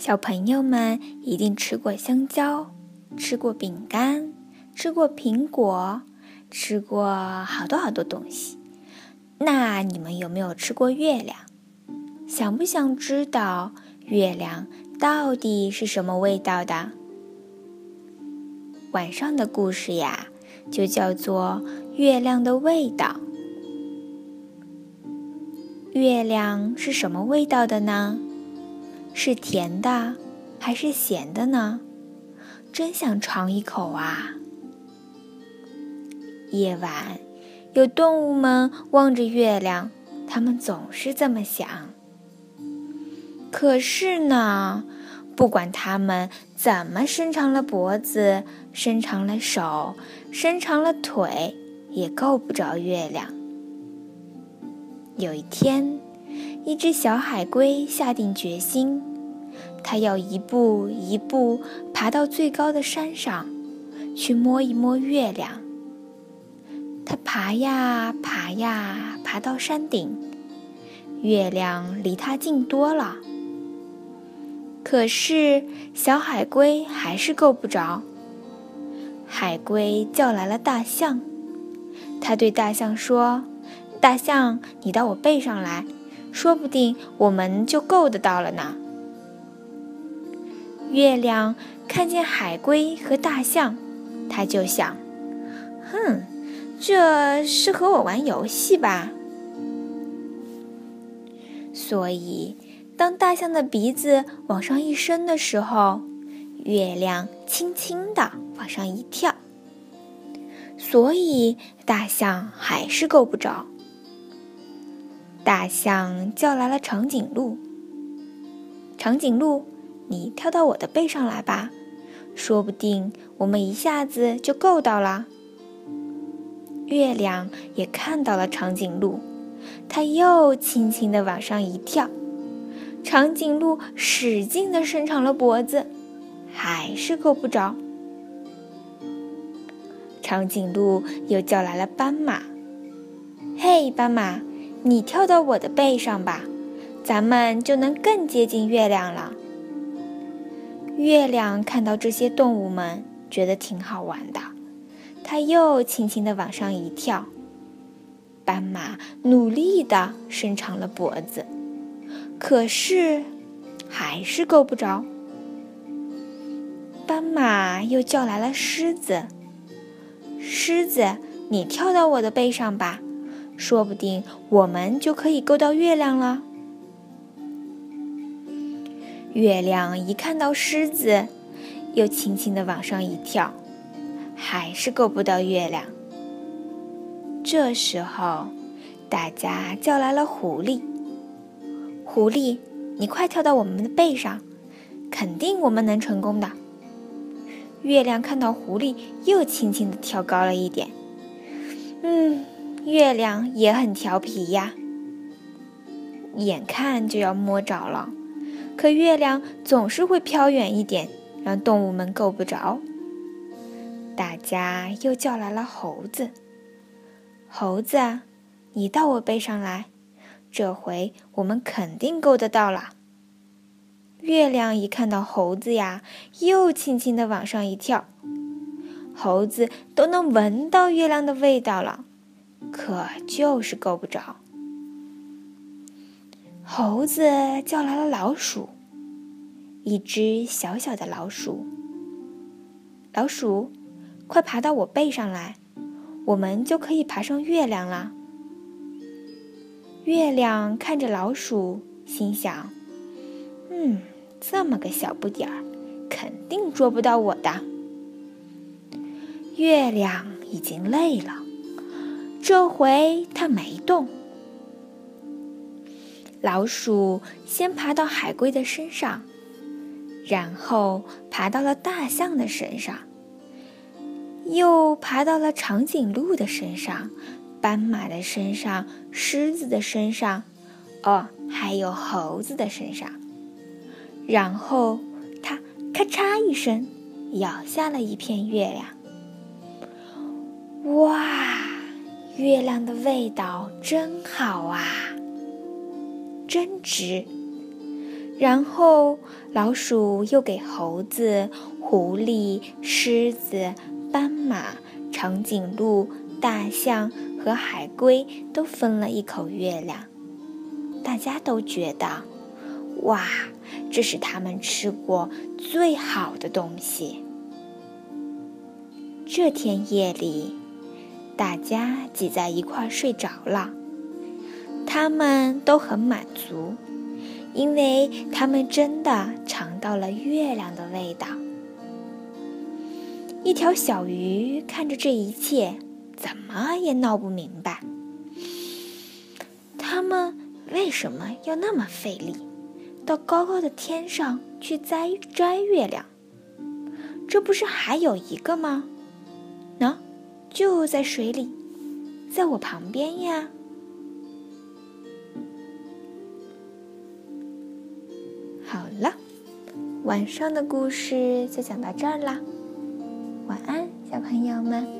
小朋友们一定吃过香蕉，吃过饼干，吃过苹果，吃过好多好多东西。那你们有没有吃过月亮？想不想知道月亮到底是什么味道的？晚上的故事呀，就叫做《月亮的味道》。月亮是什么味道的呢？是甜的还是咸的呢？真想尝一口啊！夜晚，有动物们望着月亮，它们总是这么想。可是呢，不管它们怎么伸长了脖子、伸长了手、伸长了腿，也够不着月亮。有一天，一只小海龟下定决心，它要一步一步爬到最高的山上，去摸一摸月亮。它爬呀爬呀，爬到山顶，月亮离它近多了。可是小海龟还是够不着。海龟叫来了大象，它对大象说。大象，你到我背上来，说不定我们就够得到了呢。月亮看见海龟和大象，他就想：哼，这是和我玩游戏吧？所以，当大象的鼻子往上一伸的时候，月亮轻轻地往上一跳。所以，大象还是够不着。大象叫来了长颈鹿。长颈鹿，你跳到我的背上来吧，说不定我们一下子就够到了。月亮也看到了长颈鹿，它又轻轻地往上一跳。长颈鹿使劲地伸长了脖子，还是够不着。长颈鹿又叫来了斑马。嘿，斑马！你跳到我的背上吧，咱们就能更接近月亮了。月亮看到这些动物们，觉得挺好玩的，它又轻轻地往上一跳。斑马努力地伸长了脖子，可是还是够不着。斑马又叫来了狮子，狮子，你跳到我的背上吧。说不定我们就可以够到月亮了。月亮一看到狮子，又轻轻地往上一跳，还是够不到月亮。这时候，大家叫来了狐狸。狐狸，你快跳到我们的背上，肯定我们能成功的。月亮看到狐狸又轻轻地跳高了一点，嗯。月亮也很调皮呀，眼看就要摸着了，可月亮总是会飘远一点，让动物们够不着。大家又叫来了猴子，猴子，你到我背上来，这回我们肯定够得到了。月亮一看到猴子呀，又轻轻地往上一跳，猴子都能闻到月亮的味道了。可就是够不着。猴子叫来了老鼠，一只小小的老鼠。老鼠，快爬到我背上来，我们就可以爬上月亮了。月亮看着老鼠，心想：“嗯，这么个小不点儿，肯定捉不到我的。”月亮已经累了。这回它没动。老鼠先爬到海龟的身上，然后爬到了大象的身上，又爬到了长颈鹿的身上、斑马的身上、狮子的身上，哦，还有猴子的身上。然后它咔嚓一声咬下了一片月亮。哇！月亮的味道真好啊，真值！然后老鼠又给猴子、狐狸、狮子、斑马、长颈鹿、大象和海龟都分了一口月亮。大家都觉得，哇，这是他们吃过最好的东西。这天夜里，大家挤在一块睡着了，他们都很满足。因为他们真的尝到了月亮的味道。一条小鱼看着这一切，怎么也闹不明白，他们为什么要那么费力，到高高的天上去摘摘月亮？这不是还有一个吗？喏，就在水里，在我旁边呀。好了晚上的故事就讲到这儿啦，晚安，小朋友们。